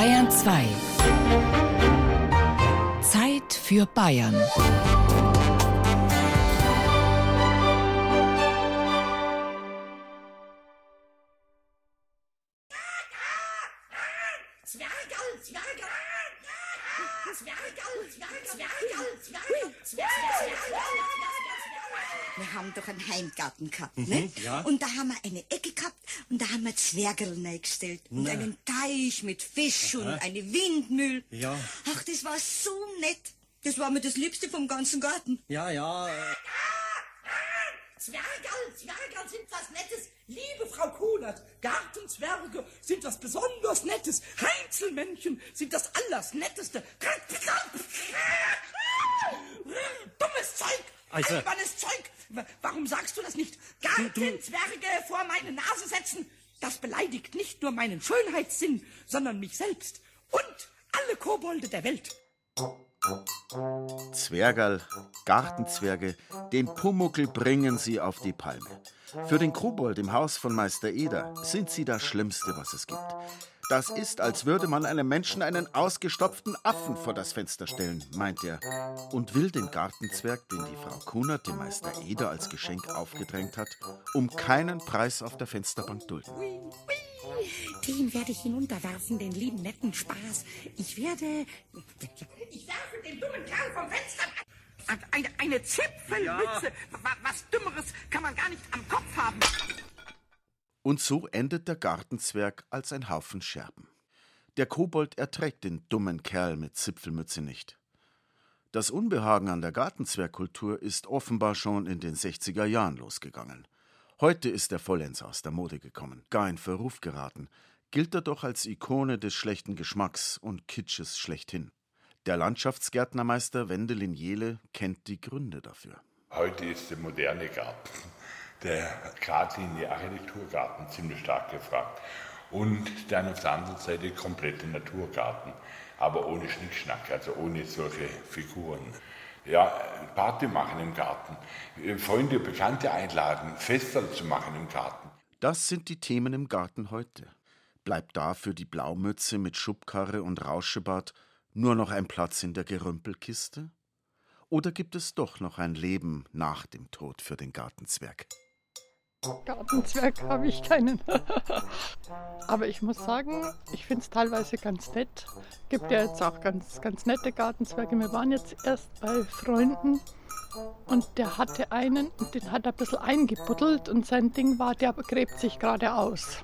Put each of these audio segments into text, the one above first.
Bayern 2. Zeit für Bayern. Wir haben doch einen Heimgarten gehabt, ne? ja. Und da haben wir eine Ecke gehabt und da haben wir Zwergerl reingestellt. Und Na. einen Teich mit Fisch und eine Windmühl. Ja. Ach, das war so nett. Das war mir das Liebste vom ganzen Garten. Ja, ja. äh, Zwergal, Zwergal sind was Nettes. Liebe Frau Kunert, Gartenzwerge sind was besonders Nettes. Heinzelmännchen sind das Allersnetteste. Dummes Zeug! Also- Albernes Zeug! Wa- Warum sagst du das nicht? Gartenzwerge vor meine Nase setzen! Beleidigt nicht nur meinen Schönheitssinn, sondern mich selbst und alle Kobolde der Welt. Zwergerl, Gartenzwerge, den Pumuckel bringen sie auf die Palme. Für den Kobold im Haus von Meister Eder sind sie das Schlimmste, was es gibt. Das ist, als würde man einem Menschen einen ausgestopften Affen vor das Fenster stellen, meint er. Und will den Gartenzwerg, den die Frau Kunert dem Meister Eder als Geschenk aufgedrängt hat, um keinen Preis auf der Fensterbank dulden. Den werde ich hinunterwerfen, den lieben netten Spaß. Ich werde. Ich werfe den dummen Kerl vom Fenster. Eine, eine Zipfelmütze. Wa- Was Dümmeres kann man gar nicht am Kopf haben. Und so endet der Gartenzwerg als ein Haufen Scherben. Der Kobold erträgt den dummen Kerl mit Zipfelmütze nicht. Das Unbehagen an der Gartenzwergkultur ist offenbar schon in den 60er Jahren losgegangen. Heute ist er vollends aus der Mode gekommen, gar in Verruf geraten, gilt er doch als Ikone des schlechten Geschmacks und Kitsches schlechthin. Der Landschaftsgärtnermeister Wendelin Jehle kennt die Gründe dafür. Heute ist der moderne Garten, der geradlinige Architekturgarten ziemlich stark gefragt. Und dann auf der anderen Seite komplette Naturgarten, aber ohne Schnickschnack, also ohne solche Figuren. Ja, Party machen im Garten, Freunde, Bekannte einladen, Festel zu machen im Garten. Das sind die Themen im Garten heute. Bleibt da für die Blaumütze mit Schubkarre und Rauschebart nur noch ein Platz in der Gerümpelkiste? Oder gibt es doch noch ein Leben nach dem Tod für den Gartenzwerg? Gartenzwerg habe ich keinen. Aber ich muss sagen, ich finde es teilweise ganz nett. Gibt ja jetzt auch ganz, ganz nette Gartenzwerge. Wir waren jetzt erst bei Freunden und der hatte einen und den hat er ein bisschen eingebuddelt und sein Ding war, der gräbt sich gerade aus.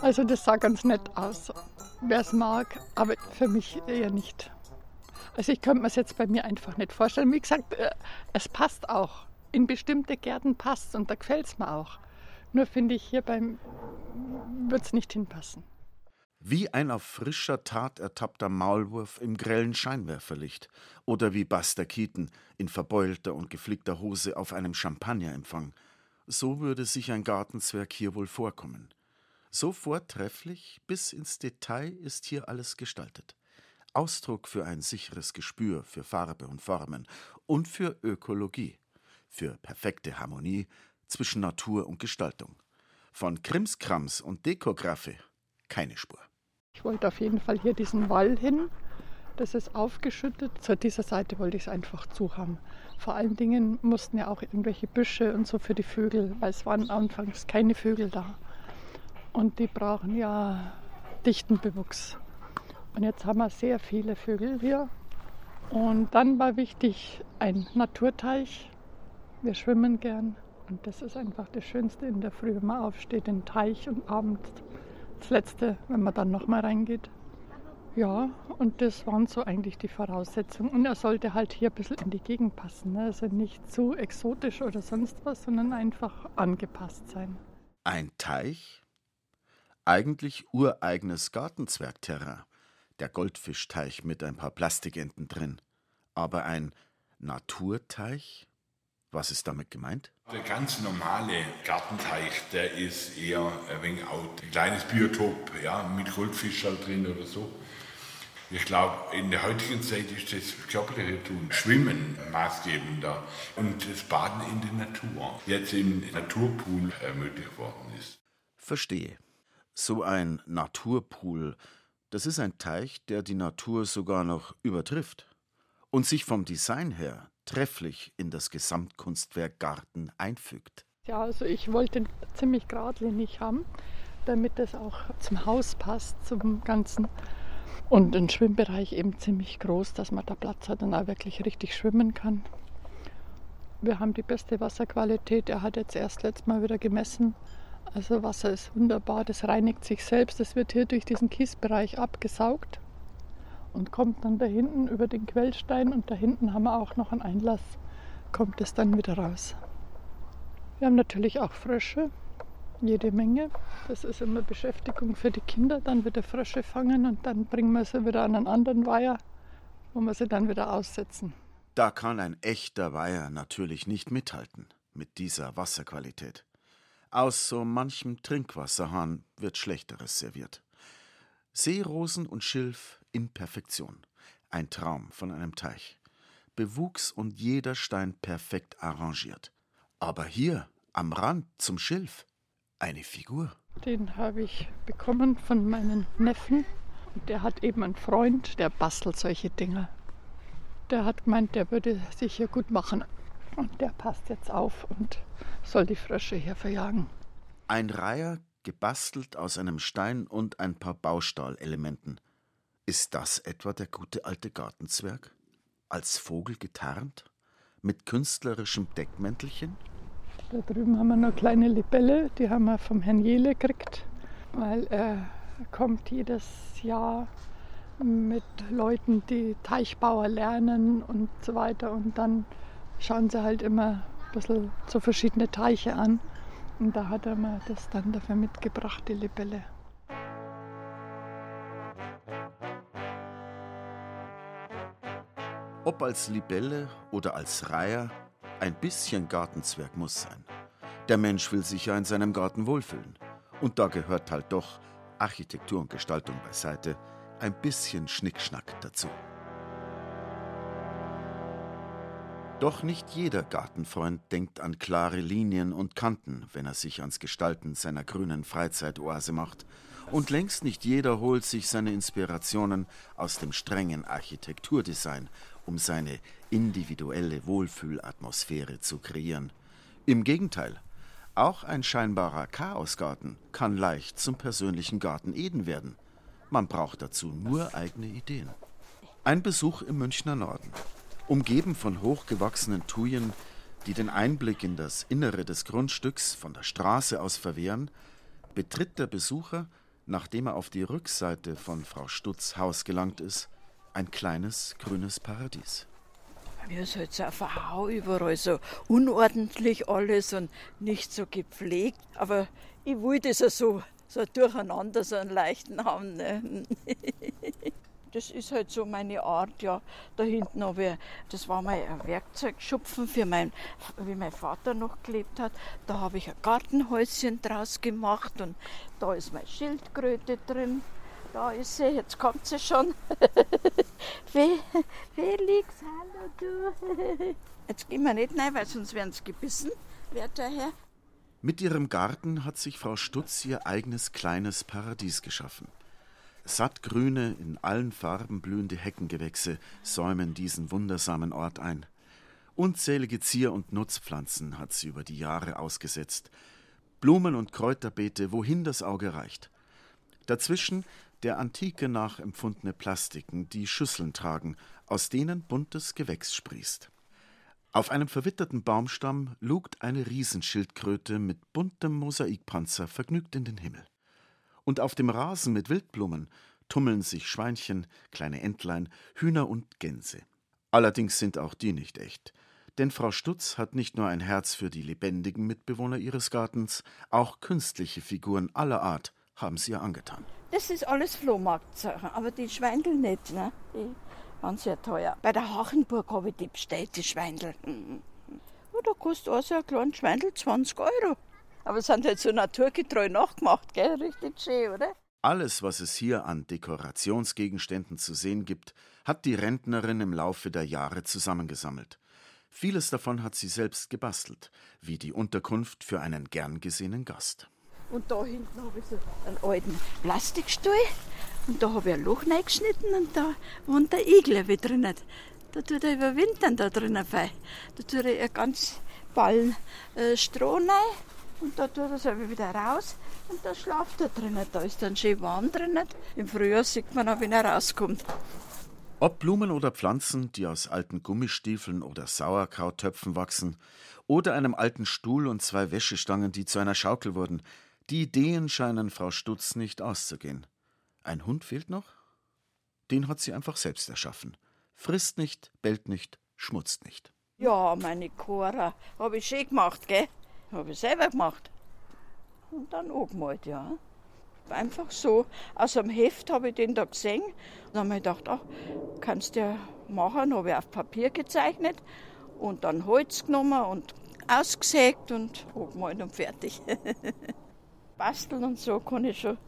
Also das sah ganz nett aus. Wer es mag, aber für mich eher nicht. Also ich könnte mir es jetzt bei mir einfach nicht vorstellen. Wie gesagt, äh, es passt auch. In bestimmte Gärten passt und da gefällt es mir auch. Nur finde ich hier beim wird es nicht hinpassen. Wie ein auf frischer Tat ertappter Maulwurf im grellen Scheinwerferlicht oder wie Buster Keaton in verbeulter und geflickter Hose auf einem Champagnerempfang. So würde sich ein Gartenzwerg hier wohl vorkommen. So vortrefflich bis ins Detail ist hier alles gestaltet. Ausdruck für ein sicheres Gespür für Farbe und Formen und für Ökologie, für perfekte Harmonie zwischen Natur und Gestaltung. Von Krimskrams und Dekograffe keine Spur. Ich wollte auf jeden Fall hier diesen Wall hin. Das ist aufgeschüttet. Zu dieser Seite wollte ich es einfach zu haben. Vor allen Dingen mussten ja auch irgendwelche Büsche und so für die Vögel, weil es waren anfangs keine Vögel da. Und die brauchen ja dichten Bewuchs. Und jetzt haben wir sehr viele Vögel hier. Und dann war wichtig ein Naturteich. Wir schwimmen gern. Und das ist einfach das Schönste in der Früh, wenn man aufsteht, den Teich und abends das Letzte, wenn man dann nochmal reingeht. Ja, und das waren so eigentlich die Voraussetzungen. Und er sollte halt hier ein bisschen in die Gegend passen. Ne? Also nicht zu exotisch oder sonst was, sondern einfach angepasst sein. Ein Teich? Eigentlich ureigenes Gartenzwergterrain. Der Goldfischteich mit ein paar Plastikenten drin. Aber ein Naturteich? Was ist damit gemeint? Der ganz normale Gartenteich, der ist eher ein wenig out. Ein kleines Biotop, ja, mit Goldfischern drin oder so. Ich glaube, in der heutigen Zeit ist das körperliche Tun, Schwimmen maßgebender und das Baden in der Natur jetzt im Naturpool äh, möglich geworden ist. Verstehe. So ein Naturpool Das ist ein Teich, der die Natur sogar noch übertrifft und sich vom Design her trefflich in das Gesamtkunstwerk Garten einfügt. Ja, also ich wollte ziemlich geradlinig haben, damit es auch zum Haus passt, zum Ganzen. Und ein Schwimmbereich eben ziemlich groß, dass man da Platz hat und auch wirklich richtig schwimmen kann. Wir haben die beste Wasserqualität. Er hat jetzt erst letztes Mal wieder gemessen. Also Wasser ist wunderbar, das reinigt sich selbst. Das wird hier durch diesen Kiesbereich abgesaugt und kommt dann da hinten über den Quellstein und da hinten haben wir auch noch einen Einlass, kommt es dann wieder raus. Wir haben natürlich auch Frösche, jede Menge. Das ist immer Beschäftigung für die Kinder. Dann wieder Frösche fangen und dann bringen wir sie wieder an einen anderen Weiher, wo wir sie dann wieder aussetzen. Da kann ein echter Weiher natürlich nicht mithalten mit dieser Wasserqualität. Aus so manchem Trinkwasserhahn wird Schlechteres serviert. Seerosen und Schilf in Perfektion. Ein Traum von einem Teich. Bewuchs und jeder Stein perfekt arrangiert. Aber hier, am Rand zum Schilf, eine Figur. Den habe ich bekommen von meinen Neffen. Und der hat eben einen Freund, der bastelt solche Dinge. Der hat gemeint, der würde sich hier gut machen. Und der passt jetzt auf und soll die Frösche hier verjagen. Ein Reiher gebastelt aus einem Stein und ein paar Baustahlelementen. Ist das etwa der gute alte Gartenzwerg? Als Vogel getarnt? Mit künstlerischem Deckmäntelchen? Da drüben haben wir noch kleine Libelle, die haben wir vom Herrn Jele gekriegt, weil er kommt jedes Jahr mit Leuten, die Teichbauer lernen und so weiter. Und dann schauen sie halt immer ein bisschen so verschiedene Teiche an. Und da hat er mir das dann dafür mitgebracht, die Libelle. Ob als Libelle oder als Reiher, ein bisschen Gartenzwerg muss sein. Der Mensch will sich ja in seinem Garten wohlfühlen. Und da gehört halt doch Architektur und Gestaltung beiseite, ein bisschen Schnickschnack dazu. Doch nicht jeder Gartenfreund denkt an klare Linien und Kanten, wenn er sich ans Gestalten seiner grünen Freizeitoase macht. Und längst nicht jeder holt sich seine Inspirationen aus dem strengen Architekturdesign, um seine individuelle Wohlfühlatmosphäre zu kreieren. Im Gegenteil, auch ein scheinbarer Chaosgarten kann leicht zum persönlichen Garten Eden werden. Man braucht dazu nur eigene Ideen. Ein Besuch im Münchner Norden. Umgeben von hochgewachsenen Thujen, die den Einblick in das Innere des Grundstücks von der Straße aus verwehren, betritt der Besucher, nachdem er auf die Rückseite von Frau Stutz Haus gelangt ist, ein kleines grünes Paradies. Mir ist halt so ein Verhau überall, so unordentlich alles und nicht so gepflegt. Aber ich wollte ja so, so durcheinander, so einen leichten haben. Ne? das ist halt so meine Art, ja. Da hinten habe ich, das war mal ein Werkzeugschupfen für mein, wie mein Vater noch gelebt hat. Da habe ich ein Gartenhäuschen draus gemacht und da ist meine Schildkröte drin. Da ist sie, jetzt kommt sie schon. Felix, hallo du. Jetzt gehen wir nicht rein, weil sonst werden sie gebissen. Wer daher? Mit ihrem Garten hat sich Frau Stutz ihr eigenes kleines Paradies geschaffen. Sattgrüne, in allen Farben blühende Heckengewächse säumen diesen wundersamen Ort ein. Unzählige Zier- und Nutzpflanzen hat sie über die Jahre ausgesetzt. Blumen und Kräuterbeete, wohin das Auge reicht. Dazwischen der Antike nachempfundene Plastiken, die Schüsseln tragen, aus denen buntes Gewächs sprießt. Auf einem verwitterten Baumstamm lugt eine Riesenschildkröte mit buntem Mosaikpanzer vergnügt in den Himmel und auf dem Rasen mit Wildblumen tummeln sich Schweinchen, kleine Entlein, Hühner und Gänse. Allerdings sind auch die nicht echt. Denn Frau Stutz hat nicht nur ein Herz für die lebendigen Mitbewohner ihres Gartens, auch künstliche Figuren aller Art haben sie ihr angetan. Das ist alles Flohmarktsachen, aber die Schweindel nicht, ne? Die waren sehr teuer. Bei der Hachenburg habe ich die bestellt, die Schweindel. Ja, da kostet also ein kleines Schweindel 20 Euro. Aber es sind halt so naturgetreu nachgemacht, gell? Richtig schön, oder? Alles, was es hier an Dekorationsgegenständen zu sehen gibt, hat die Rentnerin im Laufe der Jahre zusammengesammelt. Vieles davon hat sie selbst gebastelt, wie die Unterkunft für einen gern gesehenen Gast. Und da hinten habe ich so einen alten Plastikstuhl Und da habe ich ein Loch reingeschnitten und da wohnt der Igel wie drinnen. Da tut er überwintern da drinnen. Fei. Da tut er einen ganz Ballen äh, Stroh rein und da tut er es wieder raus und da schlaft er drinnen. Da ist dann schön warm drinnen. Im Frühjahr sieht man auch, wenn er rauskommt. Ob Blumen oder Pflanzen, die aus alten Gummistiefeln oder Sauerkrauttöpfen wachsen, oder einem alten Stuhl und zwei Wäschestangen, die zu einer Schaukel wurden, die Ideen scheinen Frau Stutz nicht auszugehen. Ein Hund fehlt noch? Den hat sie einfach selbst erschaffen. Frisst nicht, bellt nicht, schmutzt nicht. Ja, meine Cora, habe ich schön gemacht, gell? Habe ich selber gemacht. Und dann angemalt, ja. Einfach so. Aus einem Heft habe ich den da gesehen. Dann habe ich gedacht, ach, kannst du ja machen. Habe ich auf Papier gezeichnet und dann Holz genommen und ausgesägt und angemalt und fertig. Basteln und so kann ich schon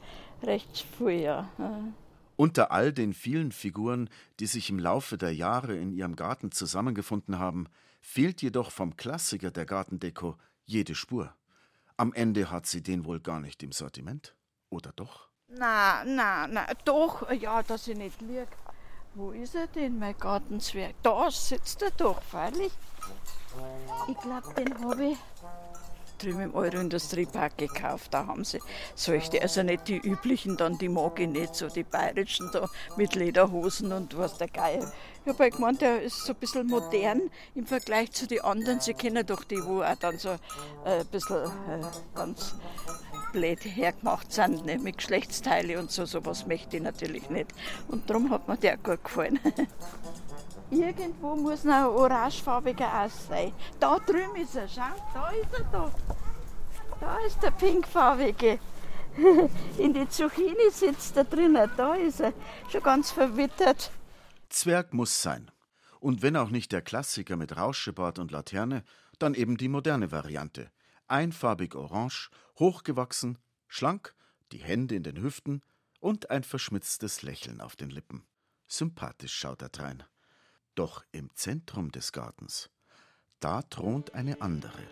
recht viel, ja. Unter all den vielen Figuren, die sich im Laufe der Jahre in ihrem Garten zusammengefunden haben, fehlt jedoch vom Klassiker der Gartendeko jede Spur. Am Ende hat sie den wohl gar nicht im Sortiment. Oder doch? Na, na, na, doch, ja, dass ich nicht lieg. Wo ist er denn, mein Gartenzwerg? Da sitzt er doch, freilich. Ich glaube, den habe ich drüben im Euro-Industriepark gekauft. Da haben sie solche, also nicht die üblichen, dann die mag ich nicht, so die bayerischen da mit Lederhosen und was der Geier. Ich habe halt gemeint, der ist so ein bisschen modern im Vergleich zu den anderen. Sie kennen doch die, wo auch dann so äh, ein bisschen äh, ganz blöd hergemacht sind, ne, mit Geschlechtsteile und so. Sowas möchte ich natürlich nicht. Und darum hat mir der gut gefallen. Irgendwo muss noch ein orangefarbiger Ass sein. Da drüben ist er, schau, da ist er da. Da ist der pinkfarbige. In die Zucchini sitzt er drinnen, da ist er, schon ganz verwittert. Zwerg muss sein. Und wenn auch nicht der Klassiker mit Rauschebart und Laterne, dann eben die moderne Variante. Einfarbig orange, hochgewachsen, schlank, die Hände in den Hüften und ein verschmitztes Lächeln auf den Lippen. Sympathisch schaut er drein. Doch im Zentrum des Gartens, da thront eine andere,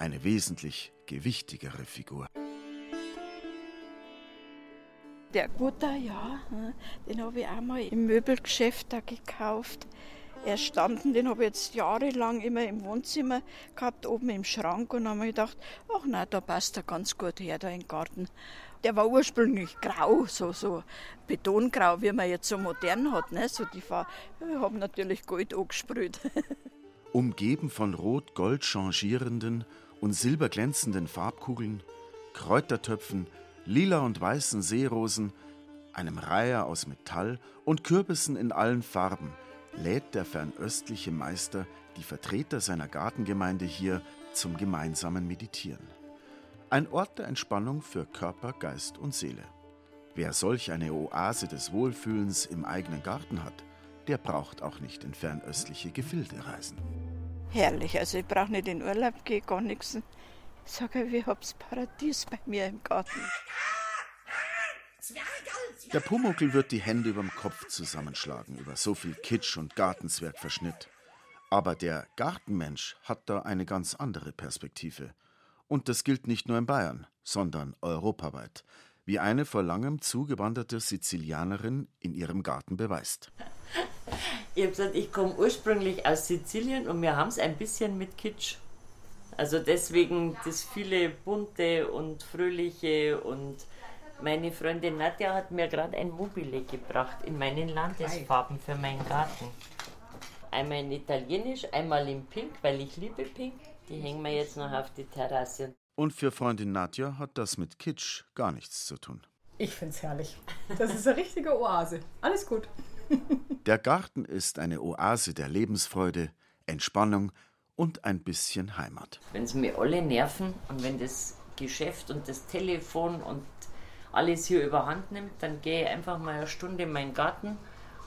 eine wesentlich gewichtigere Figur. Der Gutter, ja, den habe ich auch mal im Möbelgeschäft da gekauft. Erstanden, den habe ich jetzt jahrelang immer im Wohnzimmer gehabt, oben im Schrank und habe mir gedacht, ach nein, da passt er ganz gut her, da im Garten. Der war ursprünglich grau, so, so Betongrau, wie man jetzt so modern hat. Ne? So die Farbe, ich habe natürlich Gold angesprüht. Umgeben von rot-gold changierenden und silberglänzenden Farbkugeln, Kräutertöpfen, lila und weißen Seerosen, einem Reiher aus Metall und Kürbissen in allen Farben lädt der fernöstliche Meister die Vertreter seiner Gartengemeinde hier zum gemeinsamen Meditieren. Ein Ort der Entspannung für Körper, Geist und Seele. Wer solch eine Oase des Wohlfühlens im eigenen Garten hat, der braucht auch nicht in fernöstliche Gefilde reisen. Herrlich, also ich brauche nicht in Urlaub gehen, gar nichts. Ich sage, ich hab's Paradies bei mir im Garten. Der Pumuckel wird die Hände überm Kopf zusammenschlagen über so viel Kitsch und Gartenzwergverschnitt. Aber der Gartenmensch hat da eine ganz andere Perspektive. Und das gilt nicht nur in Bayern, sondern europaweit, wie eine vor langem zugewanderte Sizilianerin in ihrem Garten beweist. Ich habe gesagt, ich komme ursprünglich aus Sizilien und wir haben es ein bisschen mit Kitsch. Also deswegen das viele bunte und fröhliche und meine Freundin Nadja hat mir gerade ein Mobile gebracht in meinen Landesfarben für meinen Garten. Einmal in Italienisch, einmal in Pink, weil ich liebe Pink. Die hängen wir jetzt noch auf die Terrasse. Und für Freundin Nadja hat das mit Kitsch gar nichts zu tun. Ich find's herrlich. Das ist eine richtige Oase. Alles gut. Der Garten ist eine Oase der Lebensfreude, Entspannung und ein bisschen Heimat. Wenn sie mir alle nerven und wenn das Geschäft und das Telefon und alles hier überhand nimmt, dann gehe ich einfach mal eine Stunde in meinen Garten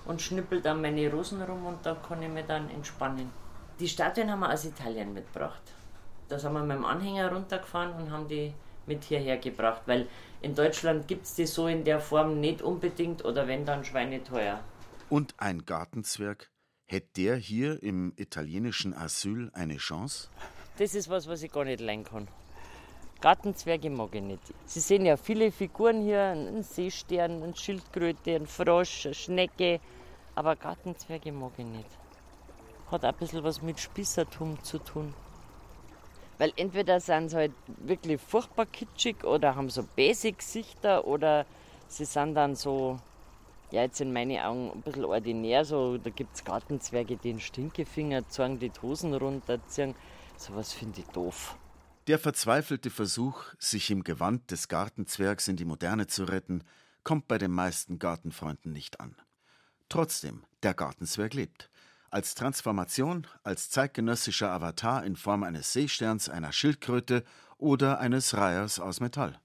und schnippel dann meine Rosen rum und da kann ich mir dann entspannen. Die Statuen haben wir aus Italien mitgebracht. Da sind wir mit dem Anhänger runtergefahren und haben die mit hierher gebracht, weil in Deutschland gibt es die so in der Form nicht unbedingt oder wenn dann schweineteuer. Und ein Gartenzwerg, hätte der hier im italienischen Asyl eine Chance? Das ist was, was ich gar nicht lernen kann. Gartenzwerge mag ich nicht. Sie sehen ja viele Figuren hier, einen Seestern, eine Schildkröte, einen Frosch, eine Schnecke, aber Gartenzwerge mag ich nicht. Hat auch ein bisschen was mit Spießertum zu tun. Weil entweder sind sie halt wirklich furchtbar kitschig oder haben so Basic-Gesichter oder sie sind dann so, ja, jetzt in meinen Augen ein bisschen ordinär. So, da gibt es Gartenzwerge, die den Stinkefinger zeigen, die Hosen runterziehen. Sowas finde ich doof. Der verzweifelte Versuch, sich im Gewand des Gartenzwergs in die Moderne zu retten, kommt bei den meisten Gartenfreunden nicht an. Trotzdem, der Gartenzwerg lebt als Transformation, als zeitgenössischer Avatar in Form eines Seesterns, einer Schildkröte oder eines Reihers aus Metall.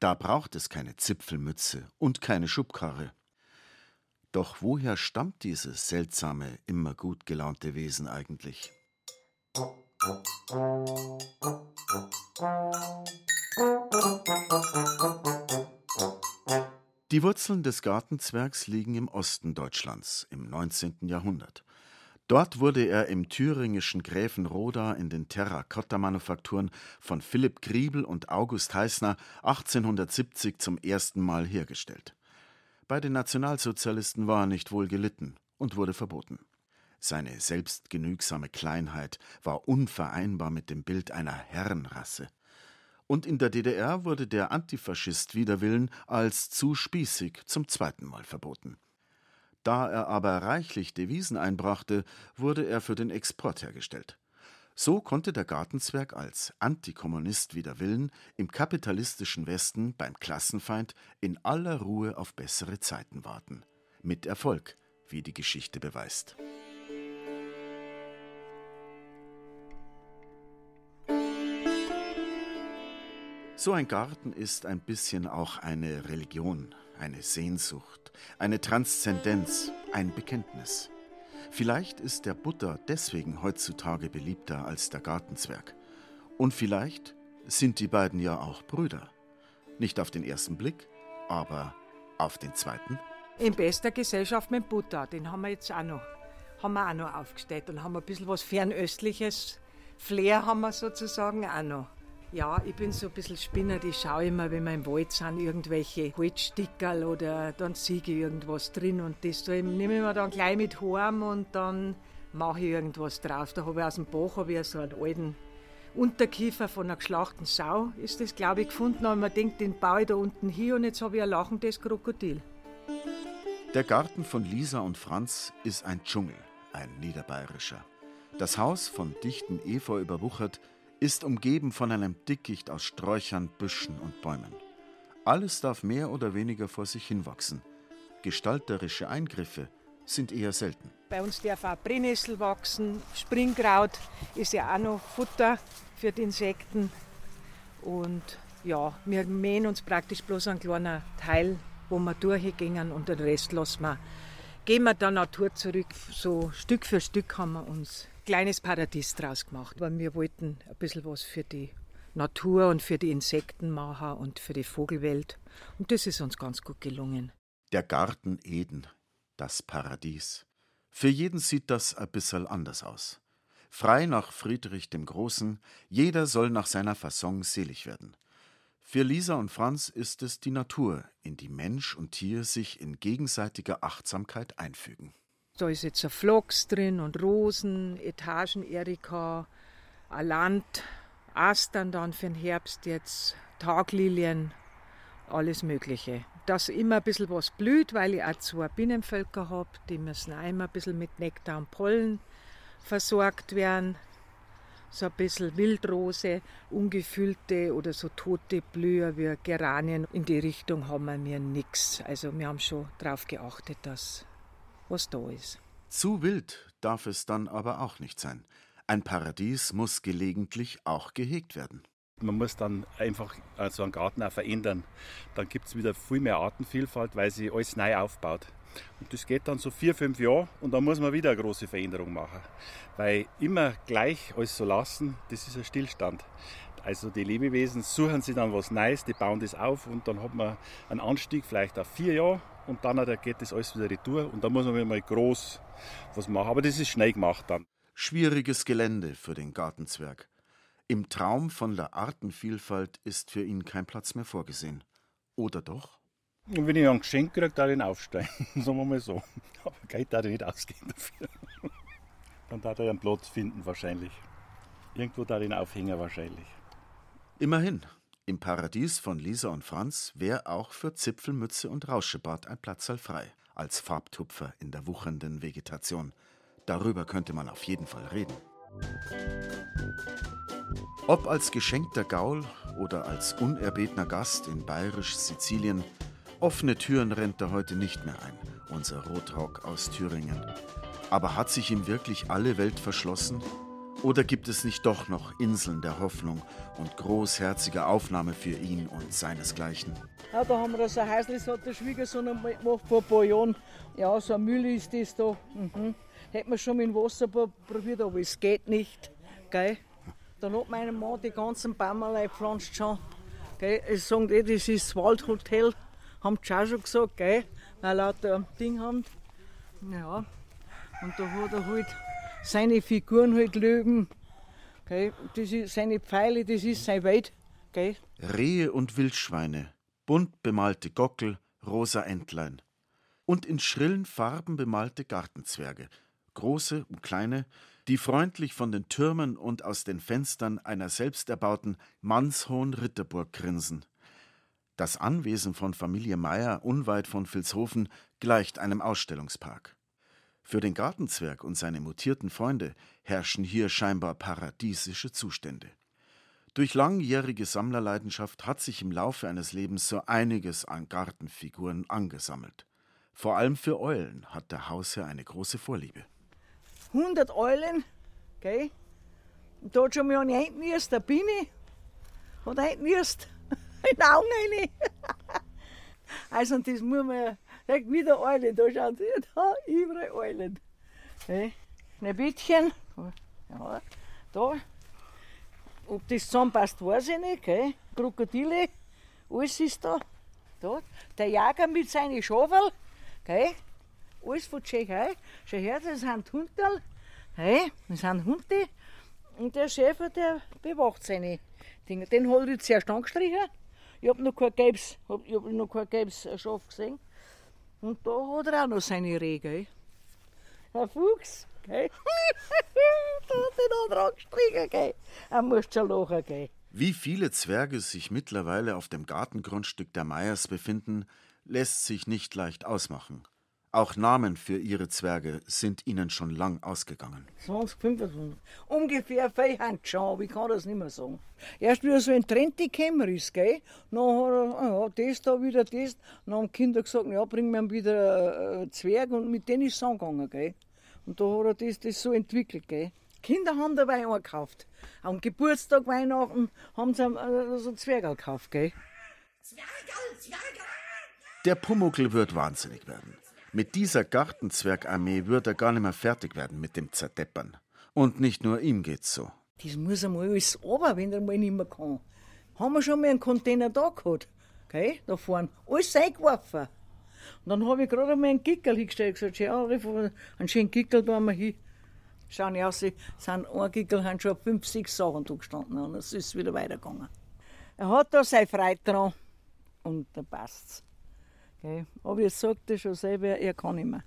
Da braucht es keine Zipfelmütze und keine Schubkarre. Doch woher stammt dieses seltsame, immer gut gelaunte Wesen eigentlich? Die Wurzeln des Gartenzwergs liegen im Osten Deutschlands im 19. Jahrhundert. Dort wurde er im thüringischen Gräfenroda in den Terrakotta-Manufakturen von Philipp Griebel und August Heißner 1870 zum ersten Mal hergestellt. Bei den Nationalsozialisten war er nicht wohl gelitten und wurde verboten. Seine selbstgenügsame Kleinheit war unvereinbar mit dem Bild einer Herrenrasse. Und in der DDR wurde der Antifaschist wider Willen als zu spießig zum zweiten Mal verboten. Da er aber reichlich Devisen einbrachte, wurde er für den Export hergestellt. So konnte der Gartenzwerg als Antikommunist wider Willen im kapitalistischen Westen beim Klassenfeind in aller Ruhe auf bessere Zeiten warten. Mit Erfolg, wie die Geschichte beweist. So ein Garten ist ein bisschen auch eine Religion, eine Sehnsucht, eine Transzendenz, ein Bekenntnis. Vielleicht ist der Buddha deswegen heutzutage beliebter als der Gartenzwerg. Und vielleicht sind die beiden ja auch Brüder. Nicht auf den ersten Blick, aber auf den zweiten. In bester Gesellschaft mit Buddha, den haben wir jetzt auch noch, haben wir auch noch aufgestellt und haben ein bisschen was fernöstliches. Flair haben wir sozusagen auch noch. Ja, ich bin so ein bisschen Spinner. Ich schaue immer, wenn wir im Wald sind, irgendwelche Holzstickerl oder dann sehe ich irgendwas drin und das nehme ich mir dann gleich mit heim und dann mache ich irgendwas drauf. Da habe ich aus dem Bach ich so einen alten Unterkiefer von einer geschlachten Sau, ist das, glaube ich, gefunden. Und man denkt, den baue ich da unten hier und jetzt habe ich ein lachendes Krokodil. Der Garten von Lisa und Franz ist ein Dschungel, ein niederbayerischer. Das Haus, von dichten Efeu überwuchert, ist umgeben von einem Dickicht aus Sträuchern, Büschen und Bäumen. Alles darf mehr oder weniger vor sich hinwachsen. Gestalterische Eingriffe sind eher selten. Bei uns darf auch Brennnessel wachsen, Springkraut ist ja auch noch Futter für die Insekten. Und ja, wir mähen uns praktisch bloß einen kleinen Teil, wo wir durchgehen und den Rest lassen wir. Gehen wir der Natur zurück. So Stück für Stück haben wir uns kleines Paradies draus gemacht, weil wir wollten ein bisschen was für die Natur und für die Insekten machen und für die Vogelwelt. Und das ist uns ganz gut gelungen. Der Garten Eden, das Paradies. Für jeden sieht das ein bisschen anders aus. Frei nach Friedrich dem Großen, jeder soll nach seiner Fasson selig werden. Für Lisa und Franz ist es die Natur, in die Mensch und Tier sich in gegenseitiger Achtsamkeit einfügen. Da ist jetzt ein Flocks drin und Rosen, Etagen-Erika, Land, Astern dann für den Herbst jetzt, Taglilien, alles Mögliche. Dass immer ein bisschen was blüht, weil ich auch zwei Bienenvölker habe, die müssen auch immer ein bisschen mit Nektar und Pollen versorgt werden. So ein bisschen Wildrose, ungefüllte oder so tote Blüher wie Geranien. In die Richtung haben wir nichts. Also wir haben schon darauf geachtet, dass was da ist. Zu wild darf es dann aber auch nicht sein. Ein Paradies muss gelegentlich auch gehegt werden. Man muss dann einfach so einen Garten auch verändern. Dann gibt es wieder viel mehr Artenvielfalt, weil sie alles neu aufbaut. Und das geht dann so vier, fünf Jahre und dann muss man wieder eine große Veränderung machen. Weil immer gleich alles so lassen, das ist ein Stillstand. Also die Lebewesen suchen sich dann was Neues, die bauen das auf und dann hat man einen Anstieg vielleicht auf vier Jahre und dann geht das alles wieder retour und dann muss man wieder mal groß was machen. Aber das ist schnell gemacht dann. Schwieriges Gelände für den Gartenzwerg. Im Traum von der Artenvielfalt ist für ihn kein Platz mehr vorgesehen. Oder doch? Und wenn ich ein Geschenk kriege, darf ich aufsteigen. Sagen wir mal so. Aber Geld darf ich nicht ausgeben dafür. Dann darf er einen Platz finden wahrscheinlich. Irgendwo darf ich ihn aufhängen wahrscheinlich. Immerhin, im Paradies von Lisa und Franz wäre auch für Zipfelmütze und Rauschebart ein Platzal frei, als Farbtupfer in der wuchernden Vegetation. Darüber könnte man auf jeden Fall reden. Ob als geschenkter Gaul oder als unerbetner Gast in bayerisch-Sizilien, offene Türen rennt er heute nicht mehr ein, unser Rotrock aus Thüringen. Aber hat sich ihm wirklich alle Welt verschlossen? Oder gibt es nicht doch noch Inseln der Hoffnung und großherzige Aufnahme für ihn und seinesgleichen? Ja, da haben wir so ein Häusl, das hat der Schwiegersohn gemacht vor ein paar Jahren. Ja, so eine Mühle ist das da. Mhm. Hätten wir schon mit dem Wasser probiert, aber es geht nicht. Gell? Dann hat mein Mann die ganzen Bäume gepflanzt schon. Gell? Ich sage eh, das ist das Waldhotel. Haben auch schon gesagt, gell? weil er lauter Ding haben. Ja, und da hat er halt seine Figuren halt Löwen. Gell? Das ist seine Pfeile, das ist sein Wald. Gell? Rehe und Wildschweine, bunt bemalte Gockel, rosa Entlein. Und in schrillen Farben bemalte Gartenzwerge, große und kleine, die freundlich von den Türmen und aus den Fenstern einer selbsterbauten, mannshohen Ritterburg grinsen. Das Anwesen von Familie Meyer unweit von Vilshofen gleicht einem Ausstellungspark. Für den Gartenzwerg und seine mutierten Freunde herrschen hier scheinbar paradiesische Zustände. Durch langjährige Sammlerleidenschaft hat sich im Laufe eines Lebens so einiges an Gartenfiguren angesammelt. Vor allem für Eulen hat der Hausherr eine große Vorliebe. 100 Eulen, gell? Und da hat schon mal eine eingenießt, der Bini hat eingenießt in Augen rein. also, das muss man, sag wieder Eulen, da schauen Sie, da, überall Eulen. Hey, Schneewittchen, ja, da. Ob das zusammenpasst, weiß ich nicht, gell? Krokodile, alles ist da. da. Der Jäger mit seinen Schafel, gell? alles von Tschechei. Schau her, das sind Hundel. Hey, das sind Hunde. Und der Schäfer, der bewacht seine Dinge. Den habe ich zuerst angestrichen. Ich habe noch kein gelbes, hab, hab noch kein gelbes Schaf gesehen. Und da hat er auch noch seine Rehe. Herr Fuchs, gell? da hat er noch angestrichen, gell? Er muss schon lachen, gell? Wie viele Zwerge sich mittlerweile auf dem Gartengrundstück der Meyers befinden, lässt sich nicht leicht ausmachen. Auch Namen für ihre Zwerge sind ihnen schon lang ausgegangen. 20, 25. Ungefähr vier Hand schon, aber ich kann das nicht mehr sagen. Erst wieder so ein Trend gekommen ist, gell? Dann hat er, ah ja, das da wieder das. Dann haben die Kinder gesagt, ja, bringen wir wieder äh, Zwerg und mit denen ist es angegangen, gell? Und da hat er das, das so entwickelt, gell? Kinder haben dabei einen gekauft. Am Geburtstag, Weihnachten haben sie äh, so Zwerg gekauft, gell? Zwergerl, Zwergerl! Der Pumuckl wird wahnsinnig werden. Mit dieser Gartenzwergarmee wird er gar nicht mehr fertig werden mit dem Zerdeppern. Und nicht nur ihm geht's so. Das muss einmal alles runter, wenn er mal nicht mehr kann. Haben wir schon mal einen Container da gehabt, okay, da vorne. Alles eingeworfen. Und dann habe ich gerade einmal einen Gickel hingestellt und gesagt, ja, einen schönen Gickel da wir hin. Schauen aus, sind ein Gickel haben schon fünf, sechs Sachen da gestanden und es ist wieder weitergegangen. Er hat da sein Freude dran und da passt's. Okay. Aber jetzt sagt er schon selber, er kann nicht mehr.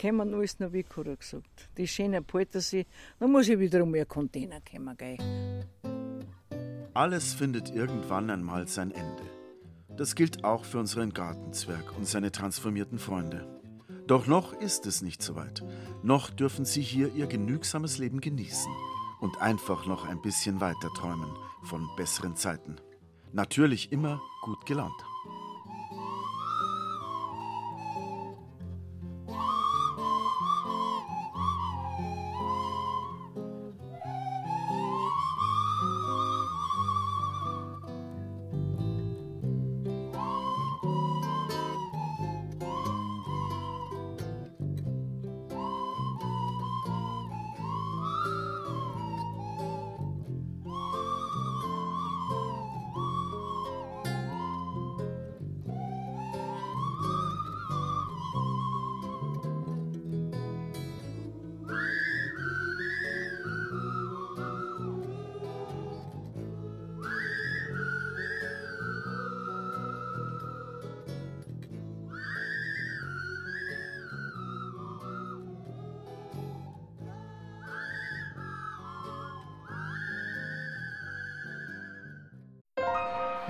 Kommen wir alles noch weg, hat gesagt. Die schöne Paltersee, dann muss ich wieder um mehr Container kommen. Gell. Alles findet irgendwann einmal sein Ende. Das gilt auch für unseren Gartenzwerg und seine transformierten Freunde. Doch noch ist es nicht so weit. Noch dürfen sie hier ihr genügsames Leben genießen und einfach noch ein bisschen weiter träumen von besseren Zeiten. Natürlich immer gut gelaunt.